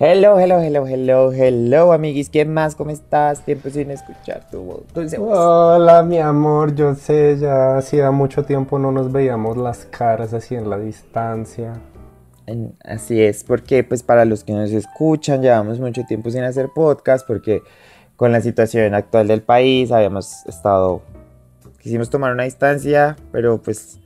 Hello, hello, hello, hello, hello, amiguis. ¿Qué más? ¿Cómo estás? Tiempo sin escuchar tu voz. dulce voz. Hola, mi amor, yo sé, ya hacía mucho tiempo no nos veíamos las caras así en la distancia. En- Así es, porque pues para los que nos escuchan, llevamos mucho tiempo sin hacer podcast porque con la situación actual del país habíamos estado, quisimos tomar una distancia, pero pues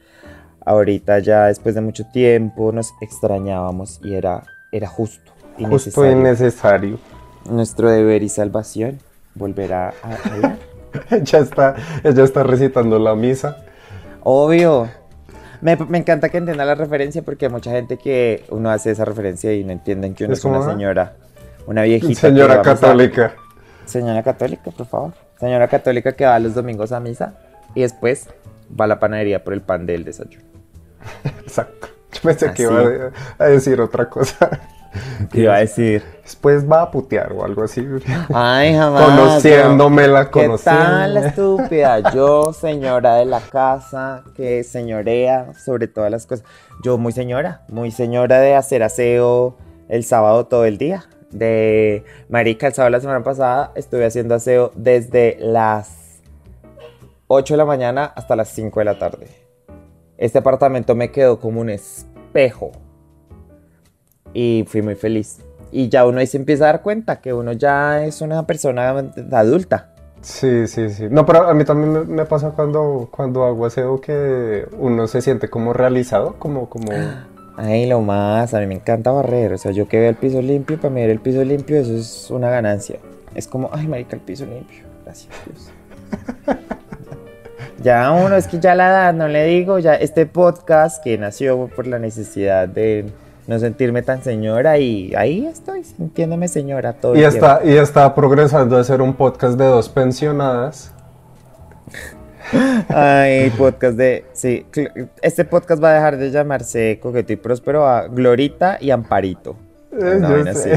ahorita ya después de mucho tiempo nos extrañábamos y era, era justo Justo y necesario. Nuestro deber y salvación volver a, a hablar. ya está, ella está recitando la misa. Obvio. Me, me encanta que entienda la referencia porque hay mucha gente que uno hace esa referencia y no entienden que uno Es es, una señora, una viejita. Señora a- católica. Señora católica, por favor. Señora católica que va los domingos a misa y después va a la panadería por el pan del desayuno. Exacto. Pensé que iba a, a decir otra cosa. ¿Qué iba a decir? Después va a putear o algo así. Ay, jamás. Conociéndomela, ¿Qué tal la conociéndome. estúpida? Yo, señora de la casa, que señorea sobre todas las cosas. Yo muy señora, muy señora de hacer aseo el sábado todo el día. De marica, el sábado la semana pasada estuve haciendo aseo desde las 8 de la mañana hasta las 5 de la tarde. Este apartamento me quedó como un espejo. Y fui muy feliz. Y ya uno ahí se empieza a dar cuenta que uno ya es una persona adulta. Sí, sí, sí. No, pero a mí también me, me pasa cuando, cuando hago aseo que uno se siente como realizado, como, como... Ay, lo más, a mí me encanta barrer. O sea, yo que veo el piso limpio, para mí ver el piso limpio, eso es una ganancia. Es como, ay, marica, el piso limpio. Gracias, Dios. ya uno, es que ya la edad, no le digo, ya este podcast que nació por la necesidad de no sentirme tan señora y ahí estoy sintiéndome señora todo Y el tiempo. está, y está progresando a ser un podcast de dos pensionadas. Ay, podcast de. Sí, este podcast va a dejar de llamarse Coqueto y Próspero a Glorita y Amparito. Eh, yo vaina sé.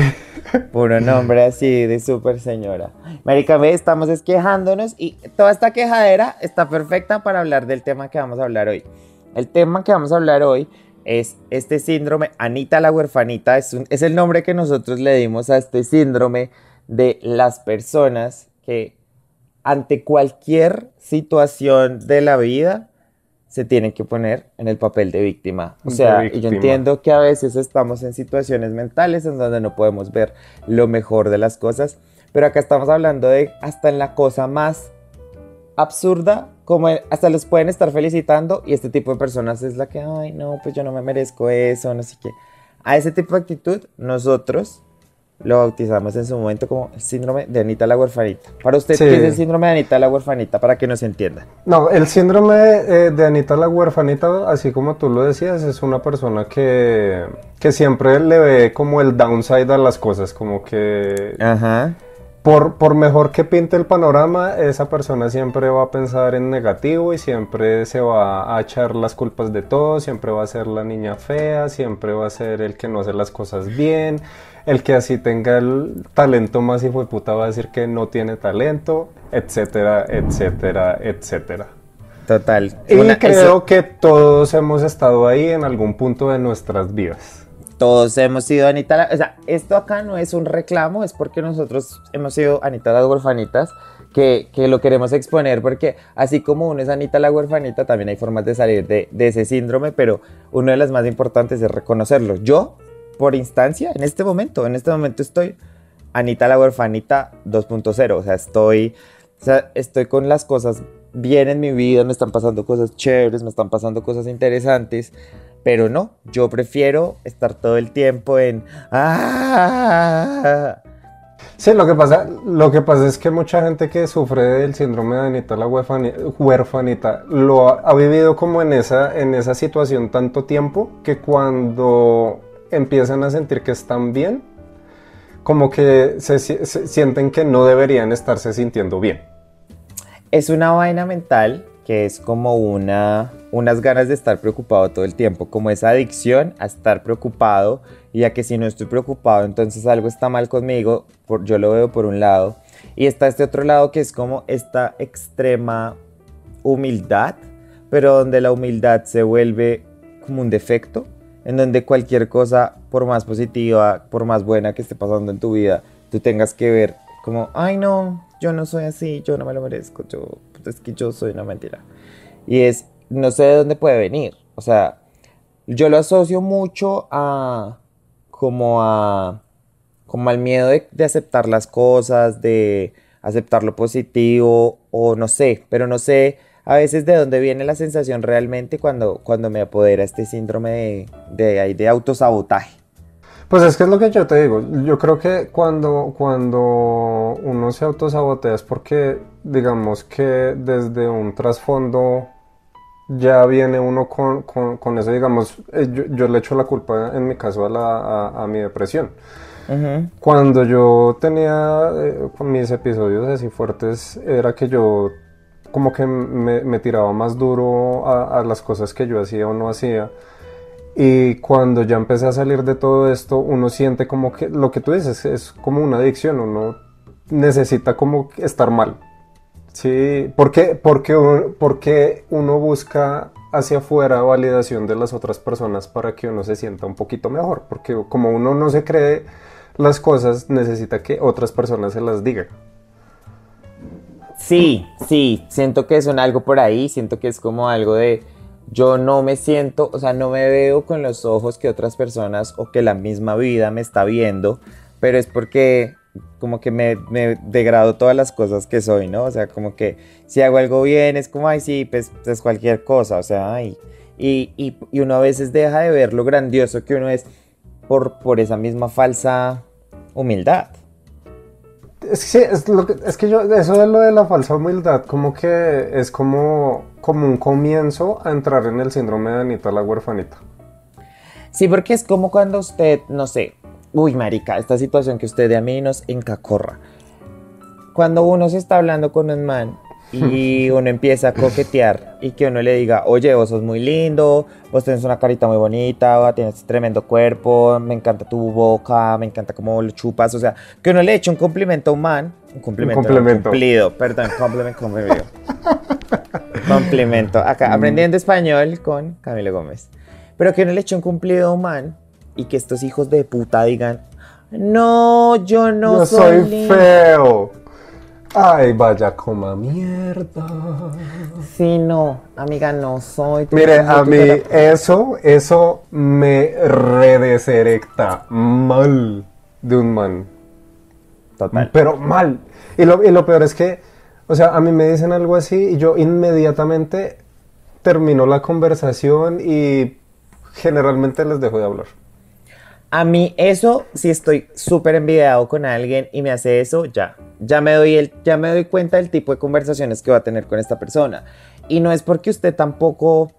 Puro nombre así de súper señora. Marica, ve, estamos es quejándonos y toda esta quejadera está perfecta para hablar del tema que vamos a hablar hoy. El tema que vamos a hablar hoy es este síndrome, Anita la huerfanita, es, un- es el nombre que nosotros le dimos a este síndrome de las personas que ante cualquier situación de la vida se tienen que poner en el papel de víctima. O sea, y yo entiendo que a veces estamos en situaciones mentales en donde no podemos ver lo mejor de las cosas, pero acá estamos hablando de hasta en la cosa más absurda, como hasta los pueden estar felicitando y este tipo de personas es la que, ay, no, pues yo no me merezco eso, no sé qué. A ese tipo de actitud nosotros lo bautizamos en su momento como el síndrome de Anita la huerfanita. Para usted, Sí. ¿qué es el síndrome de Anita la huerfanita? Para que nos entienda. No, el síndrome eh, de Anita la huerfanita, así como tú lo decías, es una persona que, que siempre le ve como el downside a las cosas, como que Ajá. por, por mejor que pinte el panorama, esa persona siempre va a pensar en negativo y siempre se va a echar las culpas de todo, siempre va a ser la niña fea, siempre va a ser el que no hace las cosas bien, el que así tenga el talento más hijo de puta va a decir que no tiene talento, etcétera, etcétera, etcétera. Total. Y Una- creo eso- que todos hemos estado ahí en algún punto de nuestras vidas. todos hemos sido Anita la... O sea, esto acá no es un reclamo, es porque nosotros hemos sido Anita las huerfanitas que, que lo queremos exponer porque así como uno es Anita la huerfanita, también hay formas de salir de, de ese síndrome, pero una de las más importantes es reconocerlo. Yo, por instancia, en este momento, en este momento estoy Anita la huerfanita 2.0, o sea, estoy, o sea, estoy con las cosas bien en mi vida, me están pasando cosas chéveres, me están pasando cosas interesantes, pero no, yo prefiero estar todo el tiempo en... "Ah". Sí, lo que pasa, lo que pasa es que mucha gente que sufre del síndrome de Anita la huerfani- huerfanita lo ha, ha vivido como en esa, en esa situación tanto tiempo que cuando empiezan a sentir que están bien, como que se, si- se sienten que no deberían estarse sintiendo bien. Es una vaina mental que es como una, unas ganas de estar preocupado todo el tiempo, como esa adicción a estar preocupado y a que si no estoy preocupado entonces algo está mal conmigo, por, yo lo veo por un lado, y está este otro lado que es como esta extrema humildad, pero donde la humildad se vuelve como un defecto en donde cualquier cosa, por más positiva, por más buena que esté pasando en tu vida, tú tengas que ver como, ay no, yo no soy así, yo no me lo merezco, yo, es que yo soy una mentira. Y es, no sé de dónde puede venir. O sea, yo lo asocio mucho a, como a, como al miedo de, de aceptar las cosas, de aceptar lo positivo, o no sé, pero no sé a veces de dónde viene la sensación realmente cuando, cuando me apodera este síndrome de, de, de autosabotaje. Pues es que es lo que yo te digo. Yo creo que cuando, cuando uno se autosabotea es porque, digamos que desde un trasfondo ya viene uno con, con, con eso, digamos, eh, yo, yo, le echo la culpa en mi caso a, la, a, a mi depresión. Uh -huh. Cuando yo tenía eh, mis episodios así fuertes, era que yo como que me, tiraba más duro a, a, las cosas que yo hacía o no hacía. Y cuando ya empecé a salir de todo esto, uno siente como que lo que tú dices es como una adicción, uno necesita como estar mal. Sí, ¿por qué, porque, porque uno busca hacia afuera validación de las otras personas para que uno se sienta un poquito mejor? Porque como uno no se cree las cosas, necesita que otras personas se las digan. Sí, sí, siento que es un algo por ahí, siento que es como algo de yo no me siento, o sea, no me veo con los ojos que otras personas o que la misma vida me está viendo, pero es porque como que me, me degrado todas las cosas que soy, ¿no? O sea, como que si hago algo bien es como, ay, sí, pues es cualquier cosa, o sea, ay. Y, y, y, uno a veces deja de ver lo grandioso que uno es por, por esa misma falsa humildad. Es que, es, lo que, es que yo, eso de lo de la falsa humildad, como que es como, como un comienzo a entrar en el síndrome de Anita la huerfanita. Sí, porque es como cuando usted, no sé, uy, marica, esta situación que usted de a mí nos encacorra. Cuando uno se está hablando con un man y uno empieza a coquetear y que uno le diga, oye, vos sos muy lindo, vos tenés una carita muy bonita, tienes tremendo cuerpo, me encanta tu boca, me encanta cómo lo chupas, o sea, que uno le eche un complemento a un man, un complemento, un complemento. Cumplido, perdón, complemento, complemento. complemento, acá, aprendiendo español con Camilo Gómez. Pero que uno le eche un cumplido a un man y que estos hijos de puta digan, no, yo no yo soy, soy feo. Ay, vaya coma mierda. Sí, no, amiga, no soy. Mire, a mí eso, eso me redeserecta mal de un man. Total. Pero mal. Y lo, y lo peor es que, o sea, a mí me dicen algo así y yo inmediatamente termino la conversación y generalmente les dejo de hablar. A mí eso, si estoy súper envidiado con alguien y me hace eso, ya, ya me, doy el, ya me doy cuenta del tipo de conversaciones que va a tener con esta persona. Y no es porque usted tampoco,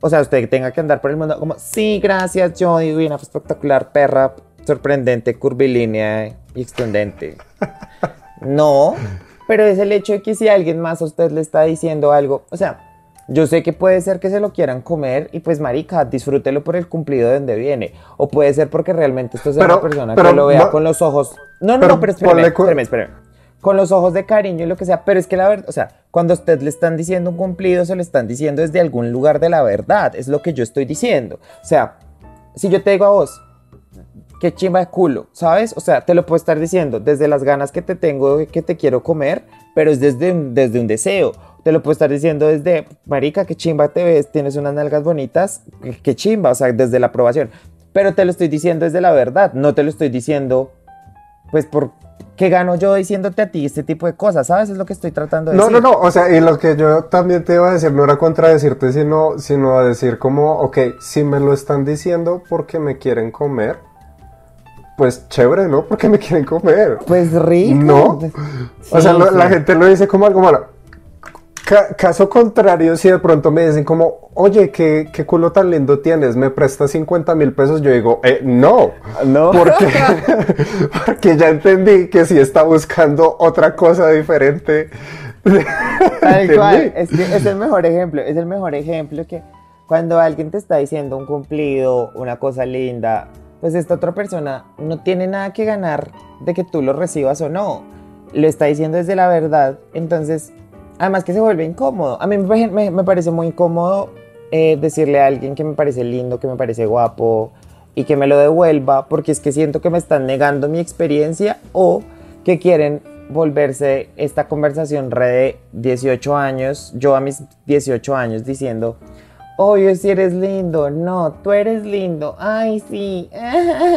o sea, usted tenga que andar por el mundo como, sí, gracias, yo divina, espectacular, perra, sorprendente, curvilínea y extendente. No, pero es el hecho de que si alguien más a usted le está diciendo algo, o sea, yo sé que puede ser que se lo quieran comer y pues marica, disfrútelo por el cumplido de donde viene. O puede ser porque realmente esto es pero, una persona pero, que lo vea no, con los ojos... No, no, pero, no, pero espérame, espérame, espérame. Con los ojos de cariño y lo que sea. Pero es que la verdad, o sea, cuando a usted le están diciendo un cumplido, se lo están diciendo desde algún lugar de la verdad. Es lo que yo estoy diciendo. O sea, si yo te digo a vos, qué chimba de culo, ¿sabes? O sea, te lo puedo estar diciendo desde las ganas que te tengo que te quiero comer, pero es desde, desde un deseo te lo puedo estar diciendo desde, marica, qué chimba te ves, tienes unas nalgas bonitas, qué chimba, o sea, desde la aprobación. Pero te lo estoy diciendo desde la verdad, no te lo estoy diciendo, pues, por qué gano yo diciéndote a ti este tipo de cosas, ¿sabes? Es lo que estoy tratando de no, decir. No, no, no, o sea, y lo que yo también te iba a decir no era contradecirte, sino, sino a decir como, ok, si me lo están diciendo porque me quieren comer, pues chévere, ¿no? Porque me quieren comer. Pues rico. No. Sí, o sea, sí. la gente lo dice como algo malo caso contrario, si de pronto me dicen como, oye, ¿qué, qué culo tan lindo tienes? ¿Me prestas 50 mil pesos? Yo digo, eh, no. No. Porque, porque ya entendí que si está buscando otra cosa diferente. Tal cual. Es, que es el mejor ejemplo. Es el mejor ejemplo que cuando alguien te está diciendo un cumplido, una cosa linda, pues esta otra persona no tiene nada que ganar de que tú lo recibas o no. Lo está diciendo desde la verdad. Entonces, Además que se vuelve incómodo. A mí me, parece muy incómodo eh, decirle a alguien que me parece lindo, que me parece guapo y que me lo devuelva porque es que siento que me están negando mi experiencia o que quieren volverse esta conversación re de 18 años, yo a mis 18 años diciendo, obvio si eres lindo, no, tú eres lindo, ay sí.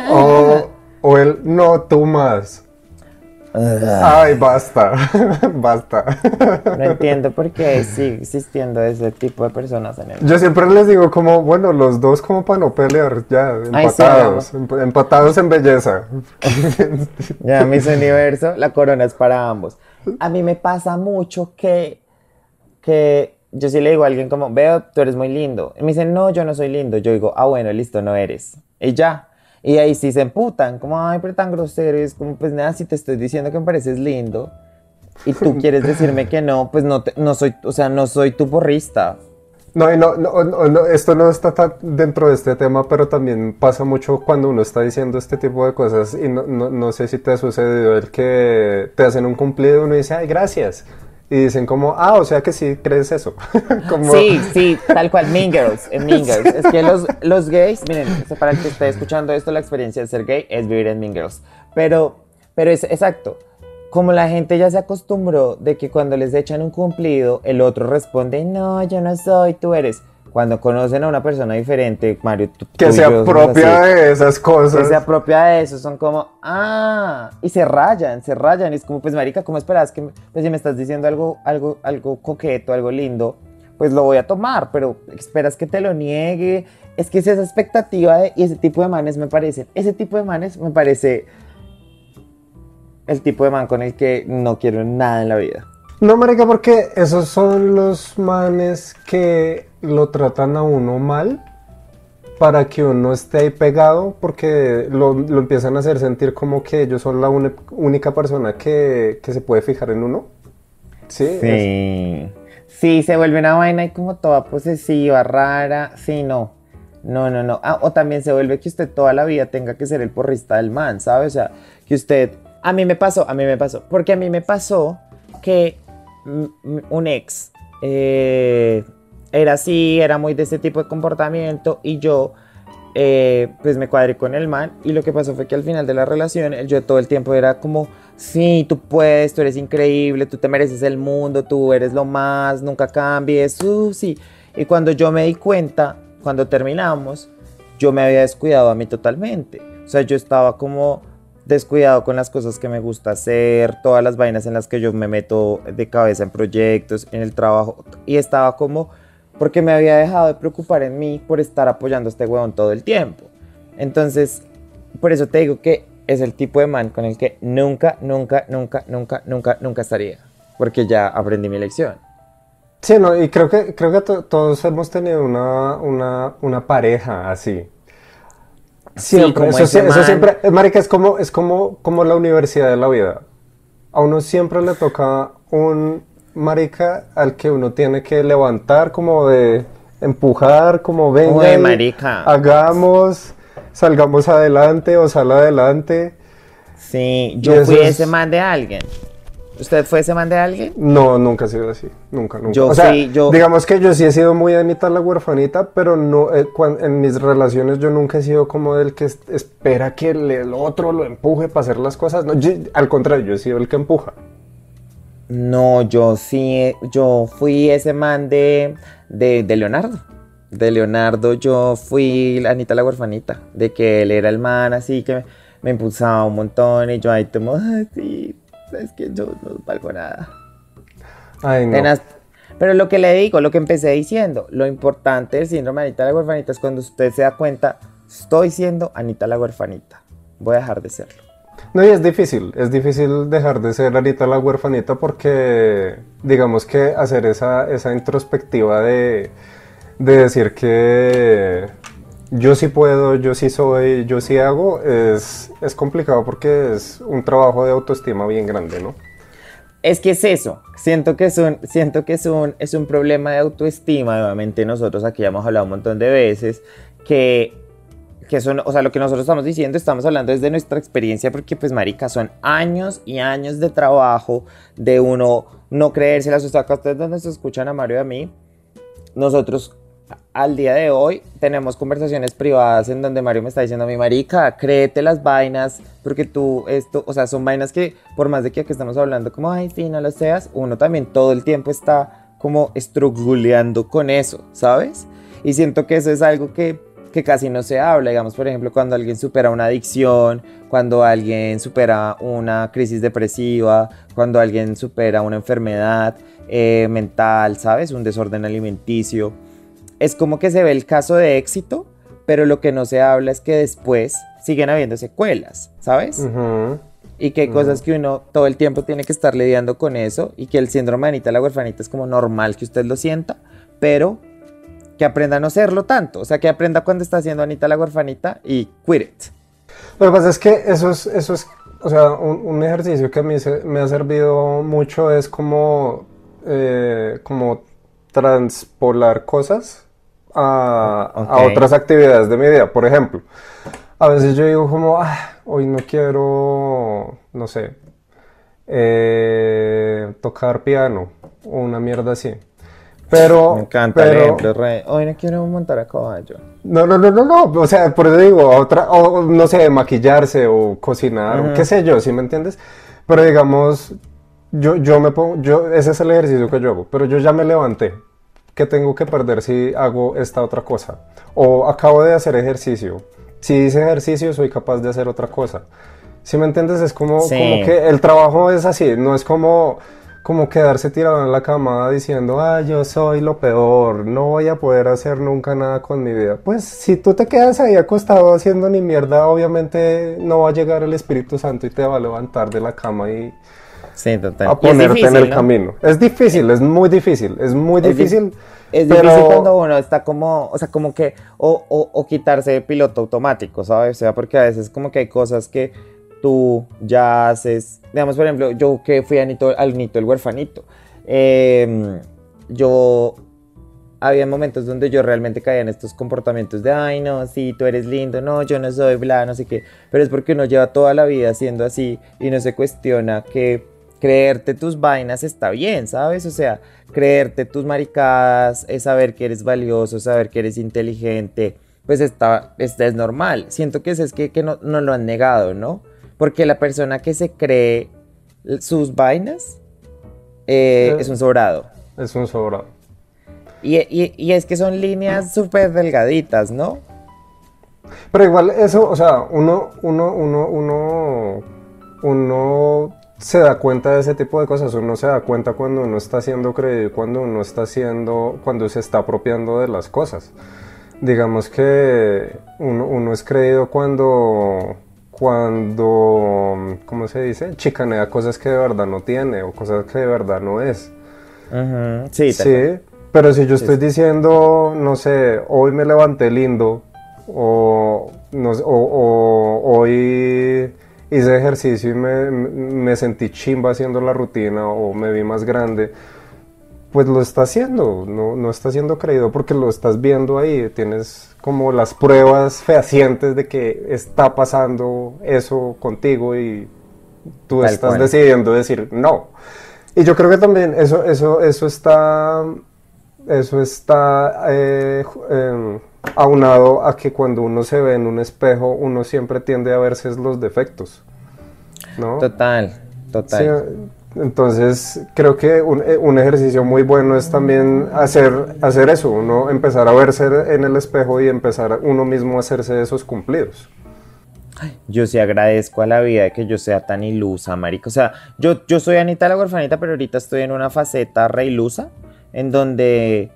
O, o el no, tú más. Ay, basta, basta. No entiendo por qué sigue existiendo ese tipo de personas en el Yo siempre les digo como, bueno, los dos como para no pelear, ya, Ay, sí, empatados, emp- empatados en belleza. Ya, mis universo, la corona es para ambos. A mí me pasa mucho que, que yo sí le digo a alguien como, veo, tú eres muy lindo. Y me dicen, no, yo no soy lindo. Yo digo, ah, bueno, listo, no eres. Y ya. Y ahí sí se emputan, como, ay, pero tan grosero. Es como, pues nada, si te estoy diciendo que me pareces lindo y tú quieres decirme que no, pues no, te- no soy, o sea, no soy tu porrista. No, y no, no, no, no, esto no está tan dentro de este tema, pero también pasa mucho cuando uno está diciendo este tipo de cosas y no, no, no sé si te ha sucedido el que te hacen un cumplido y uno dice, ay, gracias. Y dicen como, ah, o sea que sí crees eso. como, Sí, sí, tal cual, Mean Girls, Mean Girls. Es que los, los gays, miren, para el que esté escuchando esto, la experiencia de ser gay es vivir en Mean Girls. Pero, pero es exacto, como la gente ya se acostumbró de que cuando les echan un cumplido, el otro responde, no, yo no soy, tú eres. Cuando conocen a una persona diferente, Mario, tú, que tú se apropia así, de esas que cosas. se apropia de eso, son como, ah, y se rayan, se rayan, y es como, pues marica, ¿cómo esperas que, pues si me estás diciendo algo, algo, algo coqueto, algo lindo, pues lo voy a tomar, pero esperas que te lo niegue, es que es esa expectativa de, y ese tipo de manes me parecen, ese tipo de manes me parece el tipo de man con el que no quiero nada en la vida. No, marica, porque esos son los manes que lo tratan a uno mal para que uno esté ahí pegado, porque lo, lo empiezan a hacer sentir como que ellos son la única persona que, que se puede fijar en uno. Sí. Sí. Sí, se vuelve una vaina y como toda posesiva, rara. Sí, no. No, no, no. Ah, o también se vuelve que usted toda la vida tenga que ser el porrista del man, ¿sabe? O sea, que usted... A mí me pasó, a mí me pasó. Porque a mí me pasó que un ex eh, era así, era muy de ese tipo de comportamiento y yo eh, pues me cuadré con el man y lo que pasó fue que al final de la relación yo todo el tiempo era como, sí, tú puedes, tú eres increíble, tú te mereces el mundo, tú eres lo más, nunca cambies, uh, sí. Y cuando yo me di cuenta, cuando terminamos, yo me había descuidado a mí totalmente. O sea, yo estaba como descuidado con las cosas que me gusta hacer, todas las vainas en las que yo me meto de cabeza en proyectos, en el trabajo, y estaba como porque me había dejado de preocupar en mí por estar apoyando a este huevón todo el tiempo. Entonces, por eso te digo que es el tipo de man con el que nunca, nunca, nunca, nunca, nunca, nunca estaría. Porque ya aprendí mi lección. Sí, no, y creo que, creo que to- todos hemos tenido una, una, una pareja así. Siempre, eso, sí- eso man. siempre, eh, marica, es como, es como, como la universidad de la vida. A uno siempre le toca un marica al que uno tiene que levantar, como de empujar, como venga, Uy, y marica. hagamos, salgamos adelante o sal adelante. Sí, yo fui es- ese man de alguien. ¿Usted fue ese man de alguien? No, nunca ha sido así, nunca, nunca. Yo o sea, fui- yo- digamos que yo sí he sido muy Anita la huerfanita, pero no, eh, cuan- en mis relaciones yo nunca he sido como del que es- espera que el, el otro lo empuje para hacer las cosas. No, yo- al contrario, yo he sido el que empuja. No, yo sí, yo fui ese man de, de, de Leonardo. De Leonardo yo fui la Anita la huerfanita. De que él era el man así que me, me impulsaba un montón y yo ahí tomo, "Ay, sí, es que yo no valgo nada. Ay, no. Pero lo que le digo, lo que empecé diciendo, lo importante del síndrome de Anita la huerfanita es cuando usted se da cuenta, estoy siendo Anita la huerfanita. Voy a dejar de serlo. No, y es difícil, es difícil dejar de ser Anita la huerfanita porque digamos que hacer esa, esa introspectiva de, de decir que yo sí puedo, yo sí soy, yo sí hago, es, es complicado porque es un trabajo de autoestima bien grande, ¿no? Es que es eso. Siento que es un, siento que es un, es un problema de autoestima. Nuevamente, nosotros aquí hemos hablado un montón de veces que, que son, o sea, lo que nosotros estamos diciendo, estamos hablando desde nuestra experiencia, porque, pues, marica, son años y años de trabajo de uno no creérselas. O sea, acá ustedes donde se escuchan a Mario y a mí, nosotros al día de hoy tenemos conversaciones privadas en donde Mario me está diciendo, mi marica, créete las vainas, porque tú, esto, o sea, son vainas que por más de que aquí estamos hablando como, ay, sí, no lo seas, uno también todo el tiempo está como estruguleando con eso, ¿sabes? Y siento que eso es algo que, que casi no se habla, digamos, por ejemplo, cuando alguien supera una adicción, cuando alguien supera una crisis depresiva, cuando alguien supera una enfermedad eh, mental, ¿sabes? Un desorden alimenticio es como que se ve el caso de éxito, pero lo que no se habla es que después siguen habiendo secuelas, ¿sabes? Y que hay cosas que uno todo el tiempo tiene que estar lidiando con eso y que el síndrome de Anita la huerfanita es como normal que usted lo sienta, pero que aprenda a no serlo tanto, o sea, que aprenda cuando está haciendo Anita la huerfanita y quit it. Lo que pasa es que eso es, eso es o sea, un, ejercicio que a mí me ha servido mucho es como, eh, como transpolar cosas a, otras actividades de mi vida. Por ejemplo, a veces yo digo como, ah, hoy no quiero, no sé, eh, tocar piano o una mierda así. Pero, me encanta ejemplo, Hoy no quiero montar a caballo. No, no, no, no, no. O sea, por eso digo, otra, o no sé, maquillarse o cocinar, o qué sé yo, ¿sí me entiendes? Pero digamos, yo, yo me pongo, yo, ese es el ejercicio que yo hago, pero yo ya me levanté. ¿qué tengo que perder si hago esta otra cosa? O acabo de hacer ejercicio. Si hice ejercicio, soy capaz de hacer otra cosa. Si me entiendes, es como, como que el trabajo es así, no es como, como quedarse tirado en la cama diciendo, ah, yo soy lo peor, no voy a poder hacer nunca nada con mi vida. Pues si tú te quedas ahí acostado haciendo ni mierda, obviamente no va a llegar el Espíritu Santo y te va a levantar de la cama y, Sí, total. A ponerte en el camino. Es difícil, es muy difícil, es muy difícil. Es, difícil cuando uno está como, o sea, como que, o, o, quitarse piloto automático, ¿sabes? O sea, porque a veces como que hay cosas que tú ya haces, digamos, por ejemplo, yo que fui a Nito, al Nito el huerfanito, em, yo había momentos donde yo realmente caía en estos comportamientos de, ay, no, sí, tú eres lindo, no, yo no soy bla, no sé qué, pero es porque uno lleva toda la vida siendo así y no se cuestiona que creerte tus vainas está bien, ¿sabes? O sea, creerte tus maricadas, es saber que eres valioso, saber que eres inteligente, pues está, es normal. Siento que es, es que, que no, no, lo han negado, ¿no? Porque la persona que se cree sus vainas eh, es un sobrado. Es un sobrado. Y, y, y es que son líneas súper delgaditas, ¿no? Pero igual eso, o sea, uno, uno, uno, uno, uno se da cuenta de ese tipo de cosas, uno se da cuenta cuando uno está haciendo creído, cuando uno está haciendo, cuando se está apropiando de las cosas. Digamos que uno, es creído cuando, cuando, ¿cómo se dice? Chicanea cosas que de verdad no tiene o cosas que de verdad no es. Sí, sí. Pero si yo estoy diciendo, no sé, hoy me levanté lindo o, no, o, o hoy hice ejercicio y me, sentí chimba haciendo la rutina o me vi más grande, pues lo está haciendo, no, no está siendo creído porque lo estás viendo ahí, tienes como las pruebas fehacientes de que está pasando eso contigo y tú estás decidiendo decir no. Y yo creo que también eso, eso, eso está, eso está eh, em, aunado a que cuando uno se ve en un espejo, uno siempre tiende a verse los defectos. ¿no? Total, total. Entonces, creo que eh, un, ejercicio muy bueno es también hacer, hacer eso, uno empezar a verse en el espejo y empezar uno mismo a hacerse esos cumplidos. Yo sí agradezco a la vida de que yo sea tan ilusa, marico. O sea, yo, yo soy Anita la huerfanita, pero ahorita estoy en una faceta re ilusa, en donde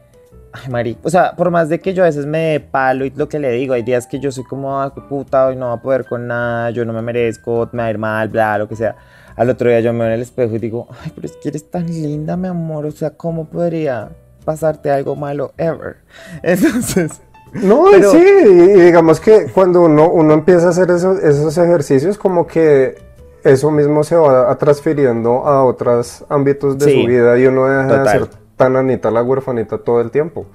Ay, marico. O sea, por más de que yo a veces me palo y lo que le digo, hay días que yo soy como, ah, puta, hoy no va a poder con nada, yo no me merezco, me va a ir mal, bla, lo que sea. Al otro día yo me veo en el espejo y digo, ay, pero es que eres tan linda, mi amor. O sea, ¿cómo podría pasarte algo malo ever? Entonces. No, sí, y digamos que cuando uno, uno empieza a hacer esos, esos ejercicios, como que eso mismo se va transfiriendo a otros ámbitos de su vida y uno deja de hacer tan Anita la huerfanita todo el tiempo.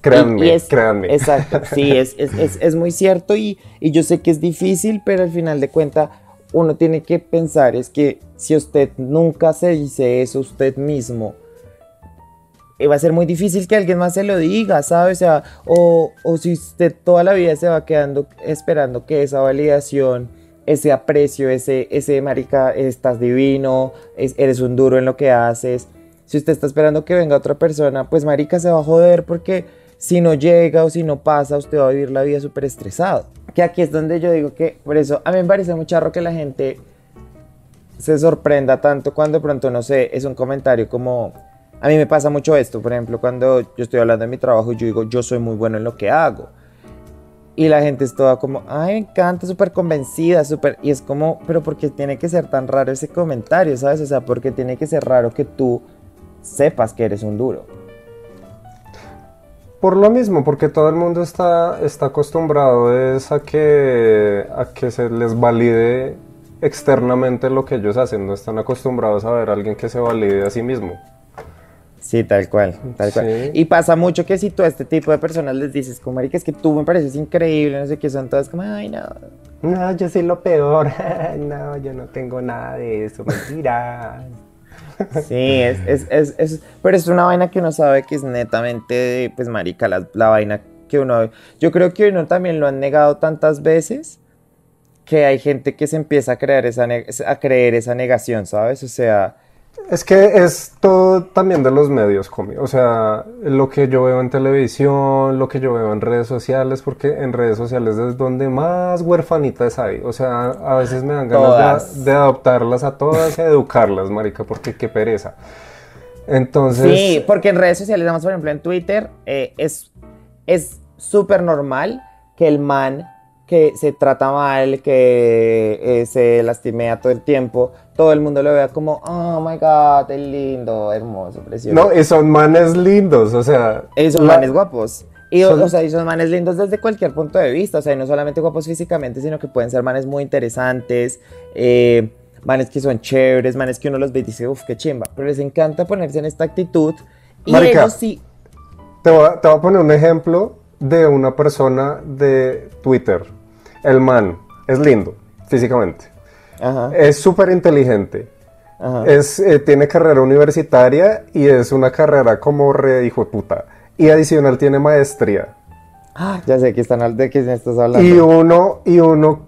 Créanme, créanme. Exacto, sí, es, es, es, muy cierto y, y, yo sé que es difícil, pero al final de cuentas uno tiene que pensar es que si usted nunca se dice eso usted mismo, eh, va a ser muy difícil que alguien más se lo diga, ¿sabes? O sea, o, o si usted toda la vida se va quedando esperando que esa validación, ese aprecio, ese, ese marica, estás divino, eres un duro en lo que haces. Si usted está esperando que venga otra persona, pues marica se va a joder porque si no llega o si no pasa, usted va a vivir la vida súper estresado. Que aquí es donde yo digo que, por eso, a mí me parece muy charro que la gente se sorprenda tanto cuando de pronto, no sé, es un comentario como... A mí me pasa mucho esto, por ejemplo, cuando yo estoy hablando de mi trabajo yo digo, yo soy muy bueno en lo que hago. Y la gente es toda como, ay, me encanta, súper convencida, súper... Y es como, pero ¿por qué tiene que ser tan raro ese comentario, sabes? O sea, porque tiene que ser raro que tú sepas que eres un duro. Por lo mismo, porque todo el mundo está, está acostumbrado es a que, a que se les valide externamente lo que ellos hacen, no están acostumbrados a ver a alguien que se valide a sí mismo. Sí, tal cual, tal cual. Y pasa mucho que si tú a este tipo de personas les dices, como marica, es que tú me pareces increíble, no sé qué, son todas como, ay, no. No, yo soy lo peor. no, yo no tengo nada de eso, mentira. Sí, es, es, es, es, pero es una vaina que uno sabe que es netamente, pues, marica, la, la vaina que uno... Yo creo que uno también lo han negado tantas veces que hay gente que se empieza a creer esa, a creer esa negación, ¿sabes? O sea... Es que es todo también de los medios, comi. O sea, lo que yo veo en televisión, lo que yo veo en redes sociales, porque en redes sociales es donde más huerfanitas hay. O sea, a veces me dan ganas de, adoptarlas a todas y educarlas, marica, porque qué pereza. Entonces... Sí, porque en redes sociales, vamos por ejemplo en Twitter, eh, es súper normal que el man que se trata mal, que eh, se lastimea todo el tiempo, todo el mundo lo vea como, oh my god, es lindo, hermoso, precioso. No, y son manes lindos, o sea. Y son manes guapos. Y, son... O sea, y son manes lindos desde cualquier punto de vista, o sea, no solamente guapos físicamente, sino que pueden ser manes muy interesantes, eh, manes que son chéveres, manes que uno los ve y dice, uff, qué chimba. Pero les encanta ponerse en esta actitud. Y ellos sí. Te voy, a, te voy a poner un ejemplo de una persona de Twitter el man es lindo físicamente. Es súper inteligente. Es, eh, tiene carrera universitaria y es una carrera como re hijo de puta. Y adicional tiene maestría. Ah, ya sé que están de qué estás hablando. Y uno, y uno,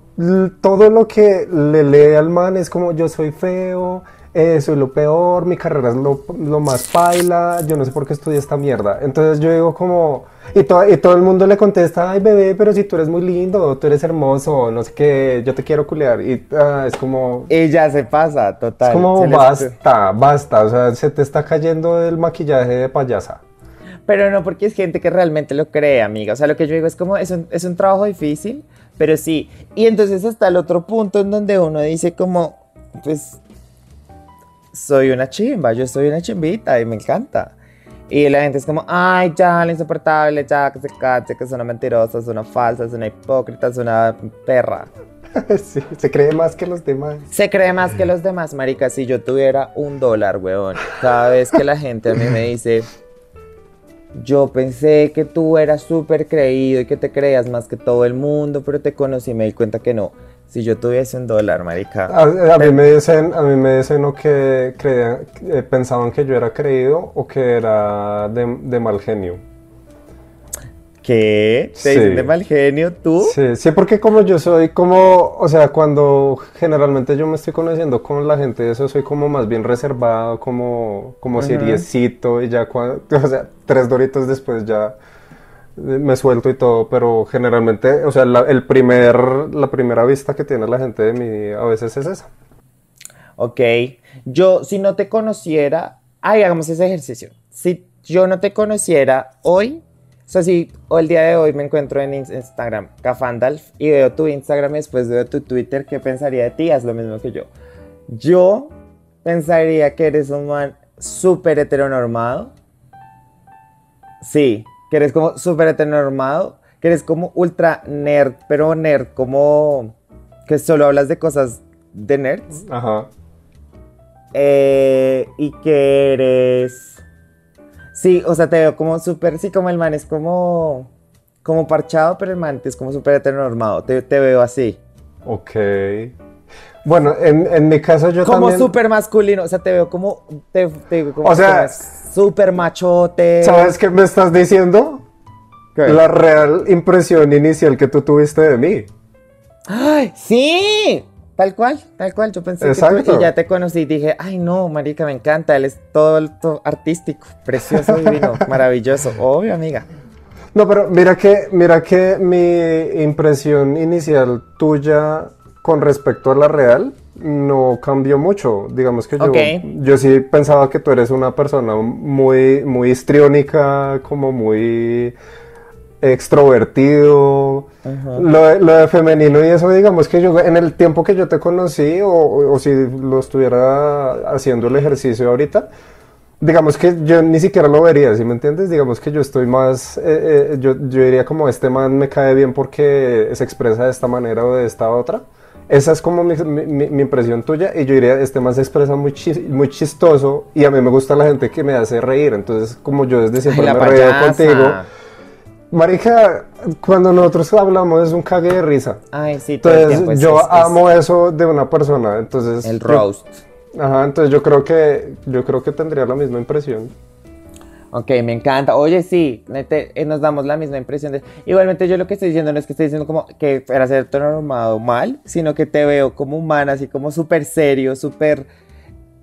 todo lo que le lee al man es como yo soy feo, eso es lo peor, mi carrera es lo, lo, más paila, yo no sé por qué estudié esta mierda. Entonces yo digo como, y, y todo el mundo le contesta, ay bebé, pero si tú eres muy lindo, tú eres hermoso, no sé qué, yo te quiero culear. Y ah, es como... Y ya se pasa, total. Es como, basta, basta, o sea, se te está cayendo el maquillaje de payasa. Pero no, porque es gente que realmente lo cree, amiga. O sea, lo que yo digo es como, es un, es un trabajo difícil, pero sí. Y entonces está el otro punto en donde uno dice como, pues soy una chimba, yo soy una chimbita y me encanta. Y la gente es como, ay, ya, la insoportable, ya, que se cache, que es una mentirosa, es una falsa, es una hipócrita, es una perra. Sí, se cree más que los demás. Se cree más que los demás, marica. Si yo tuviera un dólar, weón, cada vez que la gente a mí me dice, yo pensé que tú eras súper creído y que te creías más que todo el mundo, pero te conocí y me di cuenta que no. Si yo tuviese un dólar, marica. A, mí me dicen, a mí me dicen o que creían, eh, pensaban que yo era creído o que era de, mal genio. ¿Qué? ¿Te dicen de mal genio tú? Sí, sí, porque como yo soy como, o sea, cuando generalmente yo me estoy conociendo con la gente, eso soy como más bien reservado, como, como seriecito y ya cuando, o sea, tres doritos después ya me suelto y todo, pero generalmente, o sea, la, el primer, la primera vista que tiene la gente de mí a veces es esa. Ok, yo si no te conociera, ay, hagamos ese ejercicio. Si yo no te conociera hoy, o sea, si o el día de hoy me encuentro en Instagram, Cafandalf, y veo tu Instagram y después veo tu Twitter, ¿qué pensaría de ti? Haz lo mismo que yo. Yo pensaría que eres un man súper heteronormado. Sí, que eres como súper heteronormado, que eres como ultra nerd, pero nerd como que solo hablas de cosas de nerds. Ajá. Eh, y que eres... Sí, o sea, te veo como súper, sí, como el man es como, como parchado, pero el man es como súper heteronormado, te, te veo así. Ok. Bueno, en, en mi caso yo como también... súper masculino, o sea, te veo como, te, te como O sea, súper machote. ¿Sabes qué me estás diciendo? ¿Qué? La real impresión inicial que tú tuviste de mí. ¡Ay, sí! Tal cual, tal cual. Yo pensé que tú, y ya te conocí y dije, ay no, marica, me encanta. Él es todo, todo artístico, precioso, divino, maravilloso. Obvio, amiga. No, pero mira que, mira que mi impresión inicial tuya con respecto a la real no cambió mucho. Digamos que yo, yo sí pensaba que tú eres una persona muy, muy histriónica, como muy extrovertido. Lo, de- lo de femenino y eso, digamos que yo en el tiempo que yo te conocí o si lo estuviera haciendo el ejercicio ahorita, digamos que yo ni siquiera lo vería, ¿sí me entiendes? Digamos que yo estoy más, eh, eh, yo, yo diría como este man me cae bien porque se expresa de esta manera o de esta otra. Esa es como mi, mi- mi- mi impresión tuya y yo diría, este man se expresa muy, chis- muy chistoso y a mí me gusta la gente que me hace reír, entonces como yo desde siempre me payasa. contigo. Marica, cuando nosotros hablamos es un cague de risa. Ay, sí, todo el Entonces tiempo es- yo es- es amo eso de una persona, entonces... el yo- roast. Ajá, entonces yo creo que yo creo que tendría la misma impresión. Ok, me encanta. Oye, sí, eh, nos damos la misma impresión. De... Igualmente yo lo que estoy diciendo no es que estoy diciendo como que para ser normado mal, sino que te veo como humana, así como súper serio, súper...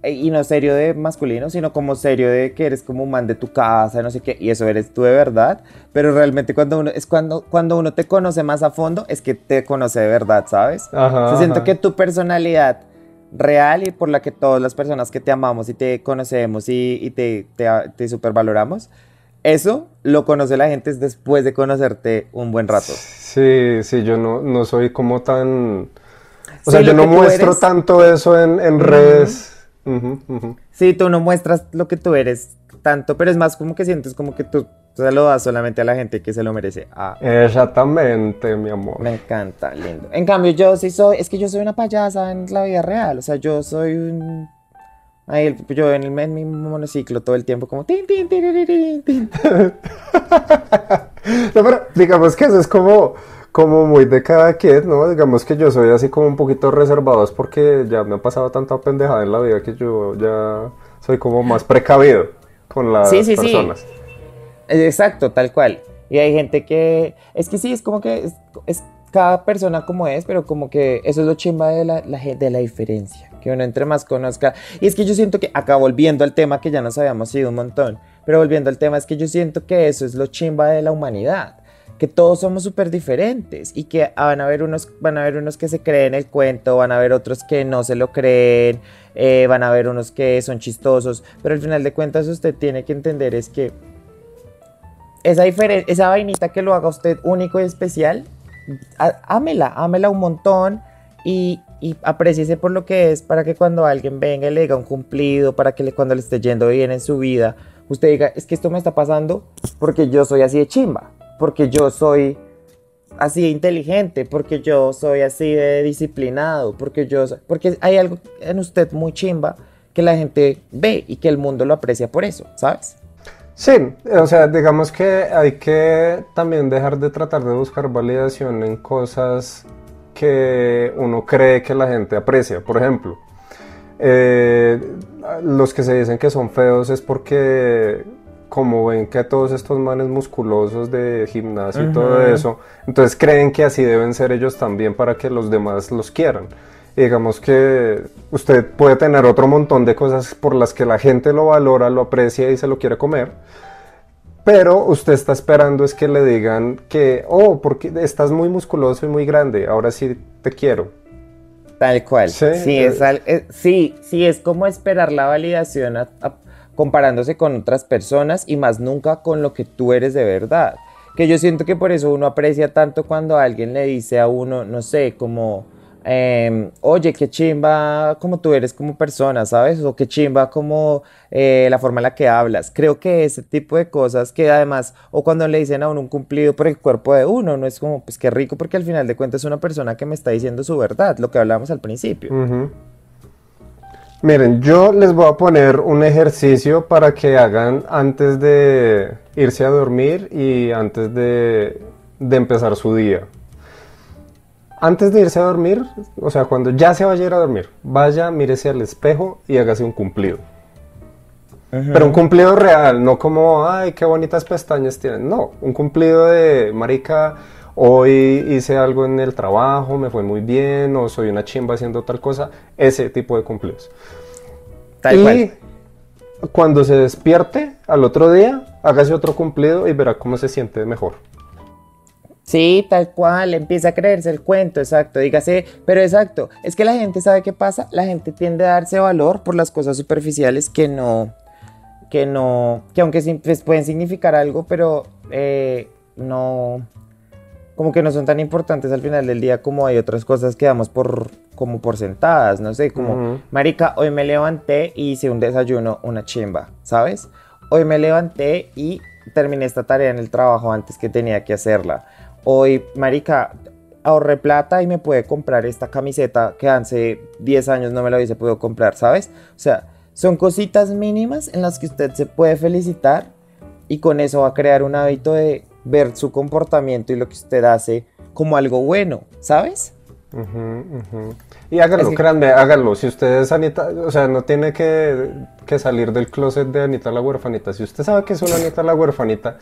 eh, Y no serio de masculino, sino como serio de que eres como un man de tu casa, no sé qué, y eso eres tú de verdad, pero realmente cuando uno, es cuando, cuando uno te conoce más a fondo, es que te conoce de verdad, ¿sabes? Ajá, O sea, siento ajá. que tu personalidad real y por la que todas las personas que te amamos y te conocemos y, y te, te, te supervaloramos, eso lo conoce la gente es después de conocerte un buen rato. Sí, sí, yo no, no soy como tan... O Sí, sea, yo no muestro eres- tanto eso en, en redes. Ujú, ujú. Sí, tú no muestras lo que tú eres tanto, pero es más como que sientes como que tú se lo das solamente a la gente que se lo merece. Ah, Exactamente, mi amor. me encanta, lindo. En cambio, yo sí soy, es que yo soy una payasa en la vida real, o sea, yo soy un... Ahí, yo en, el, en mi monociclo todo el tiempo como... Tin, tin, tiriririn, tin. No, pero digamos que eso es como, como muy de cada quien, ¿no? Digamos que yo soy así como un poquito reservado, es porque ya me ha pasado tanta pendejada en la vida que yo ya soy como más precavido con las Sí, sí, sí. personas. Eh, Exacto, tal cual. Y hay gente que, es que sí, es como que es, cada persona como es, pero como que eso es lo chimba de la, de la diferencia, que uno entre más conozca. Y es que yo siento que, acá volviendo al tema que ya nos habíamos ido un montón, pero volviendo al tema, es que yo siento que eso es lo chimba de la humanidad. Que todos somos súper diferentes y que van a, haber unos, van a haber unos que se creen el cuento, van a haber otros que no se lo creen, eh, van a haber unos que son chistosos, pero al final de cuentas usted tiene que entender es que esa, esa vainita que lo haga usted único y especial, ámela, ámela un montón y, y apréciese por lo que es para que cuando alguien venga y le diga un cumplido, para que le- cuando le esté yendo bien en su vida, usted diga, es que esto me está pasando porque yo soy así de chimba, porque yo soy así de inteligente, porque yo soy así de disciplinado, porque yo porque hay algo en usted muy chimba que la gente ve y que el mundo lo aprecia por eso, ¿sabes? Sí, o sea, digamos que hay que también dejar de tratar de buscar validación en cosas que uno cree que la gente aprecia. Por ejemplo, eh, los que se dicen que son feos es porque como ven que todos estos manes musculosos de gimnasio y todo eso, entonces creen que así deben ser ellos también para que los demás los quieran. Y digamos que usted puede tener otro montón de cosas por las que la gente lo valora, lo aprecia y se lo quiere comer. Pero usted está esperando es que le digan que, oh, porque estás muy musculoso y muy grande, ahora sí te quiero. Tal cual. Sí, Sí, eh. es, al- eh, sí, sí, es como esperar la validación a- a- comparándose con otras personas y más nunca con lo que tú eres de verdad. Que yo siento que por eso uno aprecia tanto cuando alguien le dice a uno, no sé, como, em, oye, qué chimba como tú eres como persona, ¿sabes? O qué chimba como eh, la forma en la que hablas. Creo que ese tipo de cosas que además, o cuando le dicen a uno un cumplido por el cuerpo de uno, no es como, pues qué rico, porque al final de cuentas es una persona que me está diciendo su verdad, lo que hablábamos al principio. Miren, yo les voy a poner un ejercicio para que hagan antes de irse a dormir y antes de, de empezar su día. Antes de irse a dormir, o sea, cuando ya se vaya a ir a dormir, vaya, mírese al espejo y hágase un cumplido. Pero un cumplido real, no como, ay, qué bonitas pestañas tienen. No, un cumplido de, marica, hoy hice algo en el trabajo, me fue muy bien, o soy una chimba haciendo tal cosa. Ese tipo de cumplidos. y cuando se despierte al otro día, hágase otro cumplido y verá cómo se siente mejor. Sí, tal cual, empieza a creerse el cuento, exacto, dígase, pero exacto, es que la gente sabe qué pasa, la gente tiende a darse valor por las cosas superficiales que no, que no, que aunque pues, pueden significar algo, pero eh, no, como que no son tan importantes al final del día como hay otras cosas que damos por, como por sentadas, no sé, como, marica, hoy me levanté y hice un desayuno, una chimba, ¿sabes? Hoy me levanté y terminé esta tarea en el trabajo antes que tenía que hacerla Hoy, marica, ahorré plata y me puede comprar esta camiseta que hace 10 años no me la hubiese podido comprar, ¿sabes? O sea, son cositas mínimas en las que usted se puede felicitar y con eso va a crear un hábito de ver su comportamiento y lo que usted hace como algo bueno, ¿sabes? Y hágalo, créanme, hágalo. Si usted es Anita, o sea, no tiene que, que, salir del closet de Anita la huerfanita. Si usted sabe que es una Anita la huerfanita,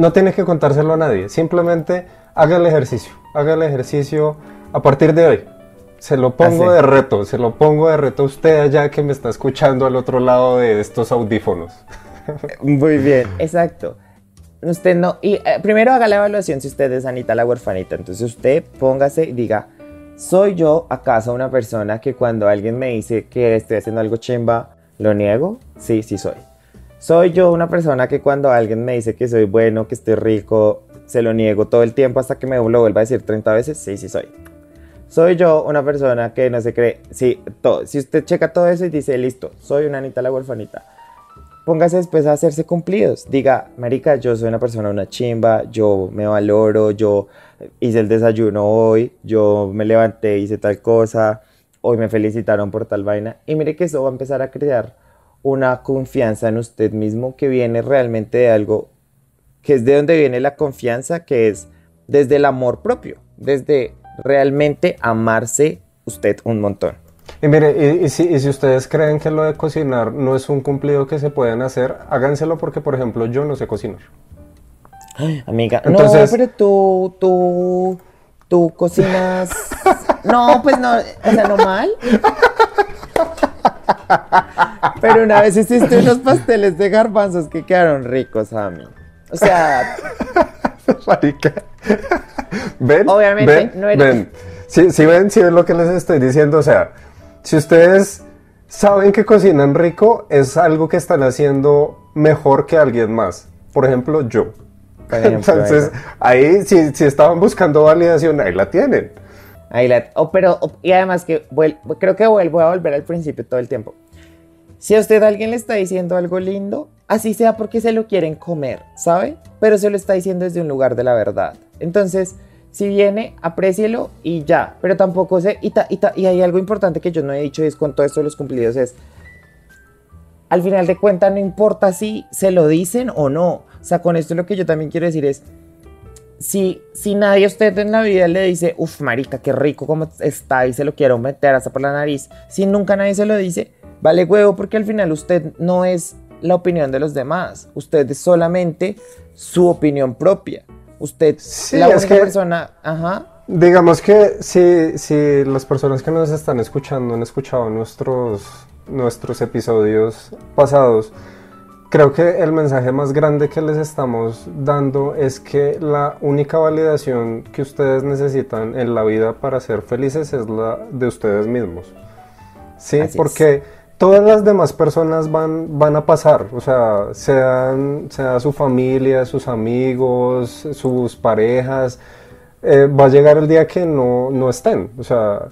no tienes que contárselo a nadie, simplemente haga el ejercicio, haga el ejercicio a partir de hoy. Se lo pongo de reto, se lo pongo de reto a usted allá que me está escuchando al otro lado de estos audífonos. Muy bien, exacto. Usted no, y eh, primero haga la evaluación si usted es Anita la huerfanita. Entonces usted póngase y diga, ¿soy yo acaso una persona que cuando alguien me dice que estoy haciendo algo chimba, lo niego? Sí, sí soy. Soy yo una persona que cuando alguien me dice que soy bueno, que estoy rico, se lo niego todo el tiempo hasta que me lo vuelva a decir 30 veces. Sí, sí soy. Soy yo una persona que no se cree. Sí, todo. Si usted checa todo eso y dice, listo, soy una Anita la huerfanita. Póngase después a hacerse cumplidos. Diga, Marica, yo soy una persona, una chimba, yo me valoro, yo hice el desayuno hoy, yo me levanté, hice tal cosa, hoy me felicitaron por tal vaina. Y mire que eso va a empezar a crear una confianza en usted mismo que viene realmente de algo, que es de donde viene la confianza, que es desde el amor propio, desde realmente amarse usted un montón. Y mire, y, si, ustedes creen que lo de cocinar no es un cumplido que se pueden hacer, háganselo porque, por ejemplo, yo no sé cocinar. amiga, Entonces, no, pero tú, tú, tú cocinas... no, pues no, o sea, no mal. Pero una vez hiciste unos pasteles de garbanzos que quedaron ricos a mí. O sea. ven. Obviamente ven, ven. Si, ven, si ven lo que les estoy diciendo, o sea, si ustedes saben que cocinan rico, es algo que están haciendo mejor que alguien más. Por ejemplo, yo. Entonces, ahí, si, si estaban buscando validación, ahí la tienen. Ahí la, oh, pero, y además que creo que vuelvo a volver al principio todo el tiempo. Si a usted alguien le está diciendo algo lindo, así sea porque se lo quieren comer, ¿sabe? Pero se lo está diciendo desde un lugar de la verdad. Entonces, si viene, aprécielo y ya. Pero tampoco se... Y, y, hay algo importante que yo no he dicho y es con todo esto de los cumplidos es... Al final de cuentas no importa si se lo dicen o no. O sea, con esto lo que yo también quiero decir es... Si, si nadie a usted en la vida le dice, uff, marica, qué rico como está y se lo quiero meter hasta por la nariz. Si nunca nadie se lo dice, Vale huevo porque al final usted no es la opinión de los demás, usted es solamente su opinión propia. Usted, sí, la única persona, ajá. Digamos que si, si las personas que nos están escuchando han escuchado nuestros, nuestros episodios pasados, creo que el mensaje más grande que les estamos dando es que la única validación que ustedes necesitan en la vida para ser felices es la de ustedes mismos. Sí, porque todas las demás personas van, van a pasar, o sea, sean, sea su familia, sus amigos, sus parejas, eh, va a llegar el día que no, no estén, o sea...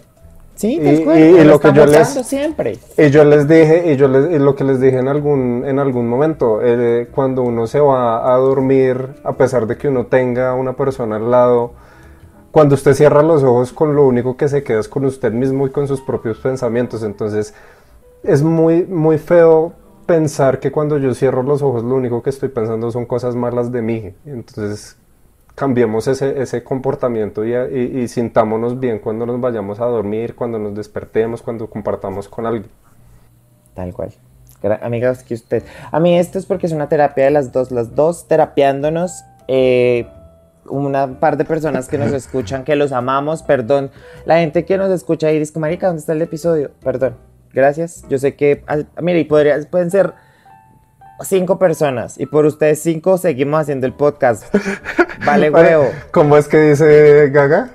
Sí, y, y, lo que yo les siempre. Y yo les dije, y yo les, lo que les dije en algún, en algún momento, eh, cuando uno se va a dormir, a pesar de que uno tenga una persona al lado, cuando usted cierra los ojos con lo único que se queda es con usted mismo y con sus propios pensamientos, entonces es muy, muy feo pensar que cuando yo cierro los ojos lo único que estoy pensando son cosas malas de mí. Entonces, cambiemos ese, ese comportamiento y, y, y, sintámonos bien cuando nos vayamos a dormir, cuando nos despertemos, cuando compartamos con alguien. Tal cual. Amigas, que usted. A mí esto es porque es una terapia de las dos, las dos terapiándonos. Eh, una par de personas que nos escuchan, que los amamos, perdón. La gente que nos escucha y dice, Marica, ¿dónde está el episodio? Perdón, gracias. Yo sé que, ah, mire, y podría, pueden ser cinco personas y por ustedes cinco seguimos haciendo el podcast. Vale, huevo. ¿Cómo es que dice Gaga?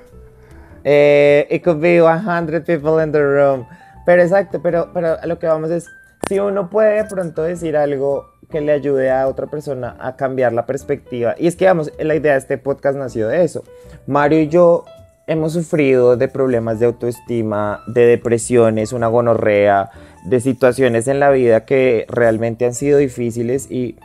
Eh, it could be 100 people in the room. Pero exacto, pero, pero lo que vamos es, si uno puede de pronto decir algo que le ayude a otra persona a cambiar la perspectiva. Y es que, vamos, la idea de este podcast nació de eso. Mario y yo hemos sufrido de problemas de autoestima, de depresiones, una gonorrea, de situaciones en la vida que realmente han sido difíciles y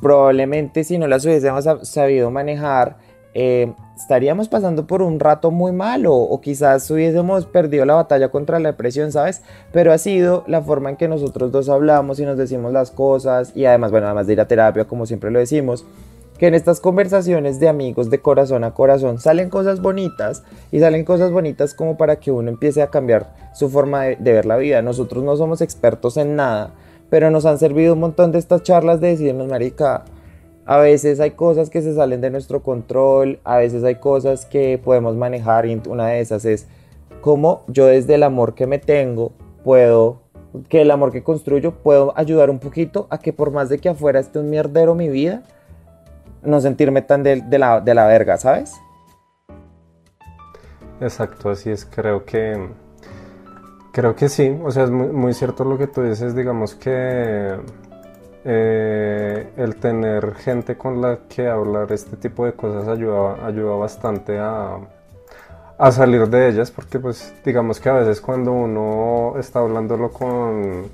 probablemente si no las hubiésemos sabido manejar, eh, estaríamos pasando por un rato muy malo o quizás hubiésemos perdido la batalla contra la depresión, ¿sabes? Pero ha sido la forma en que nosotros dos hablamos y nos decimos las cosas y además, bueno, además de ir a terapia, como siempre lo decimos, que en estas conversaciones de amigos de corazón a corazón salen cosas bonitas y salen cosas bonitas como para que uno empiece a cambiar su forma de, ver la vida. Nosotros no somos expertos en nada, pero nos han servido un montón de estas charlas de decirnos, marica, a veces hay cosas que se salen de nuestro control, a veces hay cosas que podemos manejar y una de esas es cómo yo desde el amor que me tengo puedo, que el amor que construyo, puedo ayudar un poquito a que por más de que afuera esté un mierdero mi vida, no sentirme tan de, la, de la verga, ¿sabes? Exacto, así es, creo que... Creo que sí, o sea, es muy, muy cierto lo que tú dices, digamos que eh, el tener gente con la que hablar este tipo de cosas ayuda, ayuda bastante a, a, salir de ellas, porque pues digamos que a veces cuando uno está hablándolo con,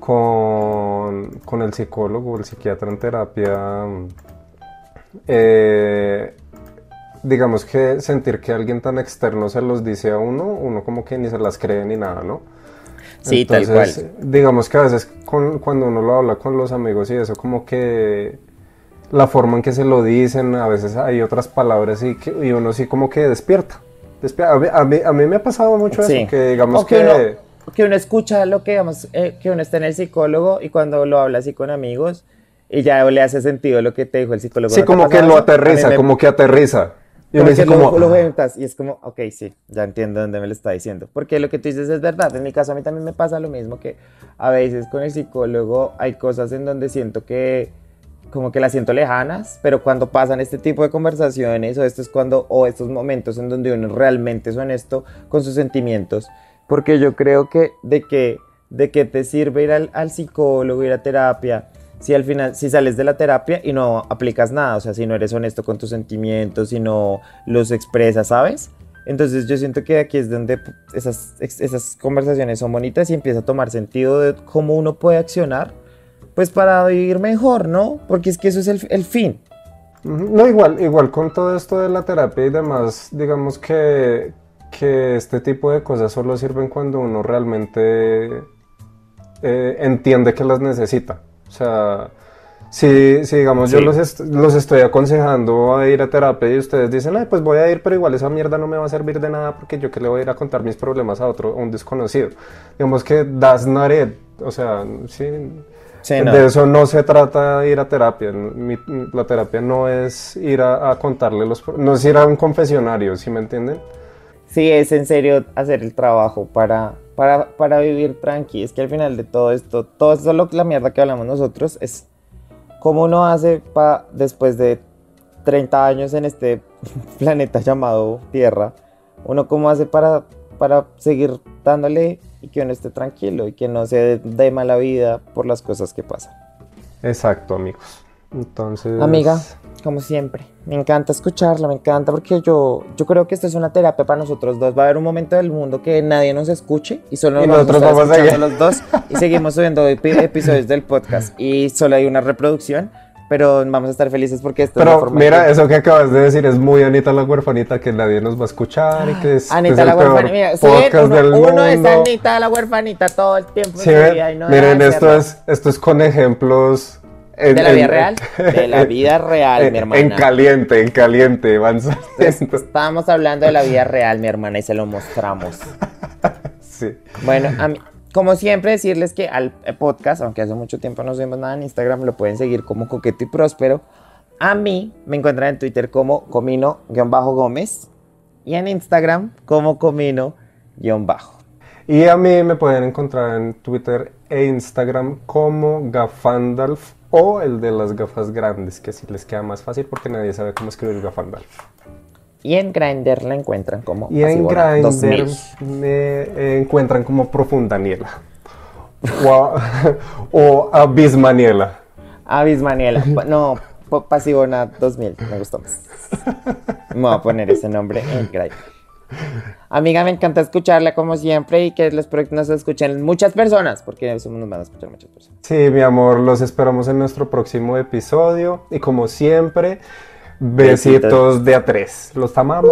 con, con el psicólogo o el psiquiatra en terapia, eh, digamos que sentir que alguien tan externo se los dice a uno, uno como que ni se las cree ni nada, ¿no? Sí, tal cual. Digamos que a veces cuando uno lo habla con los amigos y eso, como que la forma en que se lo dicen, a veces hay otras palabras y, que, y uno sí como que despierta. A, mí, a, mí, me ha pasado mucho eso, que digamos que... Uno, que uno escucha lo que, digamos, eh, que uno está en el psicólogo y cuando lo habla así con amigos y ya le hace sentido lo que te dijo el psicólogo. Sí, como que lo aterriza, como que aterriza. Y uno dice como... Lo, y es como, ok, sí, ya entiendo dónde me lo está diciendo. Porque lo que tú dices es verdad. En mi caso a mí también me pasa lo mismo que a veces con el psicólogo hay cosas en donde siento que como que las siento lejanas, pero cuando pasan este tipo de conversaciones o esto es cuando o estos momentos en donde uno realmente es honesto con sus sentimientos, porque yo creo que de que de que te sirve ir al, al psicólogo, ir a terapia, si al final, si sales de la terapia y no aplicas nada, o sea, si no eres honesto con tus sentimientos, si no los expresas, ¿sabes? Entonces yo siento que aquí es donde esas, esas conversaciones son bonitas y empieza a tomar sentido de cómo uno puede accionar, pues para vivir mejor, ¿no? Porque es que eso es el, el fin. No, igual, igual con todo esto de la terapia y demás, digamos que, que este tipo de cosas solo sirven cuando uno realmente eh, entiende que las necesita. O sea, si, digamos yo los, los, estoy aconsejando a ir a terapia y ustedes dicen, Ay, pues voy a ir, pero igual esa mierda no me va a servir de nada porque yo que le voy a ir a contar mis problemas a otro, a un desconocido. Digamos que das not O sea, sí. De eso no se trata ir a terapia. la terapia no es ir a, a contarle los no es ir a un confesionario, ¿sí me entienden? Sí, es en serio hacer el trabajo para para, para vivir tranqui. Es que al final de todo esto, todo esto lo, la mierda que hablamos nosotros es cómo uno hace para después de 30 años en este planeta llamado Tierra, uno cómo hace para, para seguir dándole y que uno esté tranquilo y que no se dé mala vida por las cosas que pasan. Exacto, amigos. Entonces... Amiga, como siempre. Me encanta escucharla, me encanta porque yo, yo creo que esto es una terapia para nosotros dos. Va a haber un momento del mundo que nadie nos escuche y solo y nosotros vamos a estar los dos y seguimos subiendo episodios del podcast y solo hay una reproducción. Pero vamos a estar felices porque esto es la forma mira, eso que acabas de decir es muy Anita la huerfanita que nadie nos va a escuchar y que es, Anita la huerfanita. podcast uno, del uno es Anita la huerfanita todo el tiempo. Sí, miren, esto es, esto es con ejemplos de la vida real. De la vida real, mi hermana. En caliente, en caliente, van Estábamos hablando de la vida real, mi hermana, y se lo mostramos. sí. Bueno, a mí, como siempre, decirles que al podcast, aunque hace mucho tiempo no subimos nada en Instagram, lo pueden seguir como Coqueto y Próspero. A mí me encuentran en Twitter como Comino-Gómez y en Instagram como Comino-Bajo. Y a mí me pueden encontrar en Twitter e Instagram como Gafandalf o el de las gafas grandes, que así les queda más fácil porque nadie sabe cómo escribir Gafandalf. Y en Grindr la encuentran como Y en Grindr me encuentran como Profundaniela. o, o Abismaniela. Abismaniela. No, Pasivona 2000, me gustó más. Me voy a poner ese nombre en Grindr. Amiga, me encanta escucharla como siempre y que los proyectos nos escuchen muchas personas, porque eso nos van a escuchar muchas personas. Sí, mi amor, los esperamos en nuestro próximo episodio y como siempre, besitos, de a tres. Los amamos.